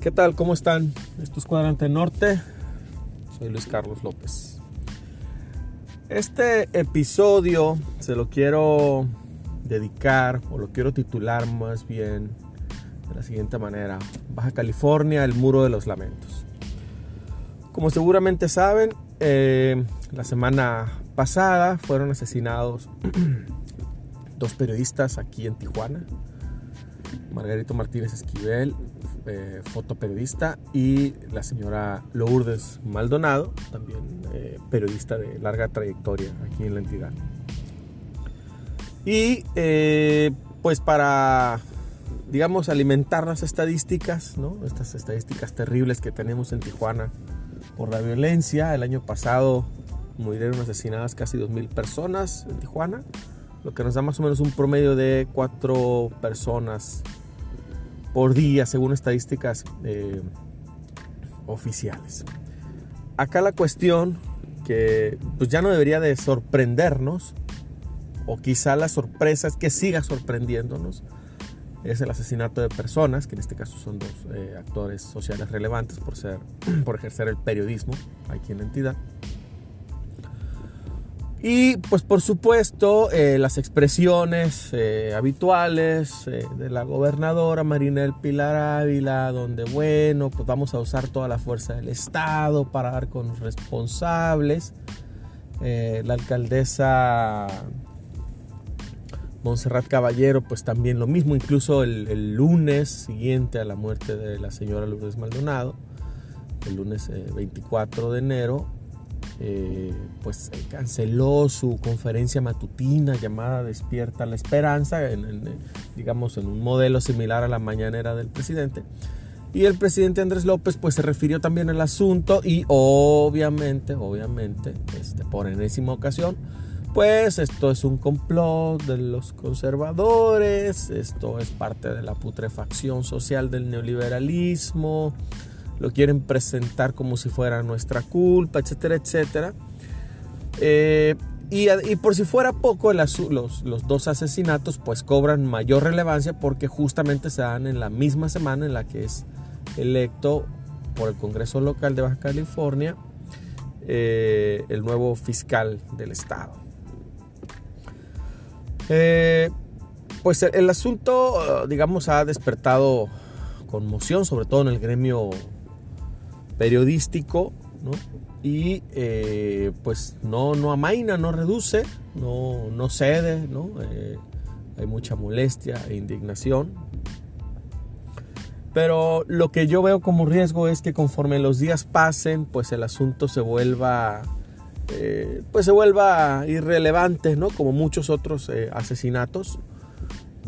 ¿Qué tal? ¿Cómo están? Esto es Cuadrante Norte. Soy Luis Carlos López. Este episodio se lo quiero dedicar o lo quiero titular más bien de la siguiente manera. Baja California, el muro de los lamentos. Como seguramente saben, eh, la semana pasada fueron asesinados dos periodistas aquí en Tijuana. Margarito Martínez Esquivel, eh, fotoperiodista, y la señora Lourdes Maldonado, también eh, periodista de larga trayectoria aquí en la entidad. Y eh, pues para, digamos, alimentar las estadísticas, ¿no? estas estadísticas terribles que tenemos en Tijuana por la violencia, el año pasado murieron asesinadas casi 2.000 personas en Tijuana, lo que nos da más o menos un promedio de 4 personas por día, según estadísticas eh, oficiales. Acá la cuestión que pues ya no debería de sorprendernos, o quizá la sorpresa es que siga sorprendiéndonos, es el asesinato de personas, que en este caso son dos eh, actores sociales relevantes por, ser, por ejercer el periodismo aquí en la entidad. Y pues por supuesto eh, las expresiones eh, habituales eh, de la gobernadora Marinel Pilar Ávila, donde bueno, pues vamos a usar toda la fuerza del Estado para dar con los responsables. la alcaldesa Montserrat Caballero, pues también lo mismo, incluso el, lunes siguiente a la muerte de la señora Lourdes Maldonado, el lunes 24 de enero, eh, pues eh, canceló su conferencia matutina llamada Despierta la Esperanza, en, digamos en un modelo similar a la mañanera del presidente. Y el presidente Andrés López pues se refirió también al asunto y obviamente, obviamente, este, por enésima ocasión, pues esto es un complot de los conservadores, esto es parte de la putrefacción social del neoliberalismo, lo quieren presentar como si fuera nuestra culpa, etcétera, etcétera. Eh, y, por si fuera poco, los, dos asesinatos pues cobran mayor relevancia porque justamente se dan en la misma semana en la que es electo por el Congreso Local de Baja California eh, el nuevo fiscal del estado. Eh, pues el, el, asunto, digamos, ha despertado conmoción, sobre todo en el gremio periodístico, ¿no? Y eh, pues no, no amaina, no reduce, no, no cede, ¿no? Eh, hay mucha molestia e indignación. Pero lo que yo veo como riesgo es que conforme los días pasen, pues el asunto se vuelva, eh, pues se vuelva irrelevante, ¿no? Como muchos otros asesinatos.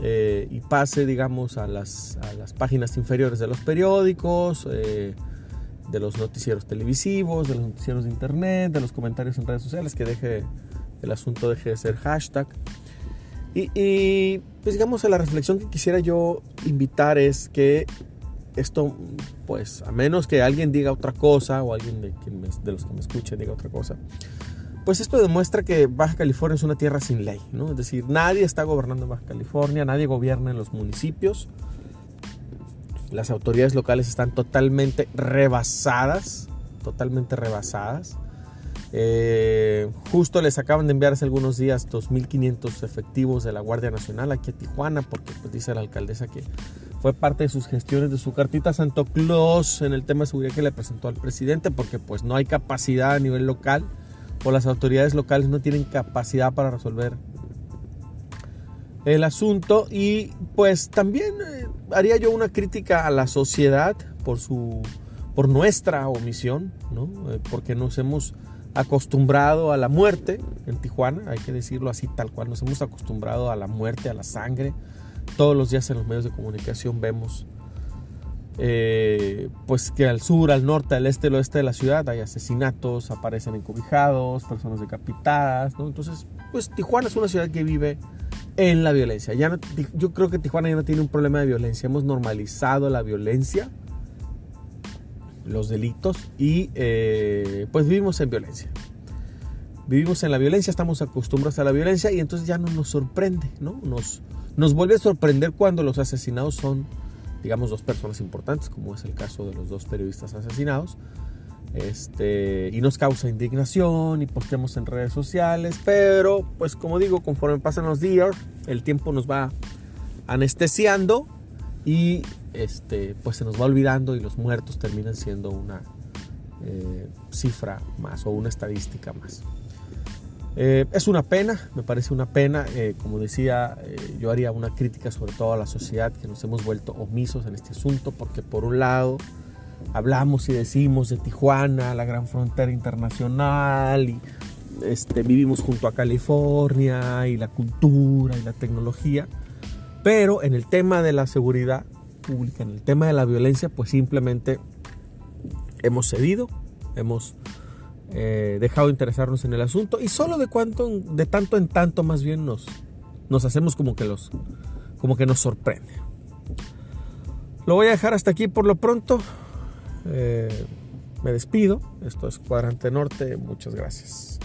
y pase, digamos, a las, a las, páginas inferiores de los periódicos, de los noticieros televisivos, de los noticieros de internet, de los comentarios en redes sociales, que deje el asunto deje de ser hashtag. Y, pues digamos, la reflexión que quisiera yo invitar es que esto, pues, a menos que alguien diga otra cosa o alguien de, de los que me escuchen diga otra cosa, pues esto demuestra que Baja California es una tierra sin ley, ¿no? Es decir, nadie está gobernando en Baja California, nadie gobierna en los municipios, las autoridades locales están totalmente rebasadas, totalmente rebasadas. Eh, justo les acaban de enviar hace algunos días 2.500 efectivos de la Guardia Nacional aquí a Tijuana, porque pues, dice la alcaldesa que fue parte de sus gestiones de su cartita Santo Claus en el tema de seguridad que le presentó al presidente, porque pues no hay capacidad a nivel local o las autoridades locales no tienen capacidad para resolver el asunto y pues también eh, haría yo una crítica a la sociedad por su por nuestra omisión, ¿no? Eh, porque nos hemos acostumbrado a la muerte en Tijuana, hay que decirlo así tal cual, nos hemos acostumbrado a la muerte, a la sangre. Todos los días en los medios de comunicación vemos eh, pues que al sur, al norte, al este, al oeste de la ciudad hay asesinatos, aparecen encobijados, personas decapitadas. Entonces, pues Tijuana es una ciudad que vive en la violencia. Ya yo creo que Tijuana ya no tiene un problema de violencia. Hemos normalizado la violencia, los delitos y eh, pues vivimos en violencia. Vivimos en la violencia, estamos acostumbrados a la violencia y entonces ya no nos sorprende, ¿no? Nos, nos vuelve a sorprender cuando los asesinados son digamos, dos personas importantes, como es el caso de los dos periodistas asesinados. Este, y nos causa indignación y posteamos en redes sociales, pero pues como digo, conforme pasan los días, el tiempo nos va anestesiando y este, pues se nos va olvidando y los muertos terminan siendo una eh, cifra más o una estadística más. Eh, es una pena, me parece una pena, eh, como decía, yo haría una crítica sobre todo a la sociedad que nos hemos vuelto omisos en este asunto porque por un lado hablamos y decimos de Tijuana, la gran frontera internacional y este, vivimos junto a California y la cultura y la tecnología, pero en el tema de la seguridad pública, en el tema de la violencia, pues simplemente hemos cedido, hemos eh, dejado de interesarnos en el asunto y solo de, cuanto, de tanto en tanto más bien nos, nos hacemos como que, los, como que nos sorprende. Lo voy a dejar hasta aquí por lo pronto. Eh, me despido. Esto es Cuadrante Norte. Muchas gracias.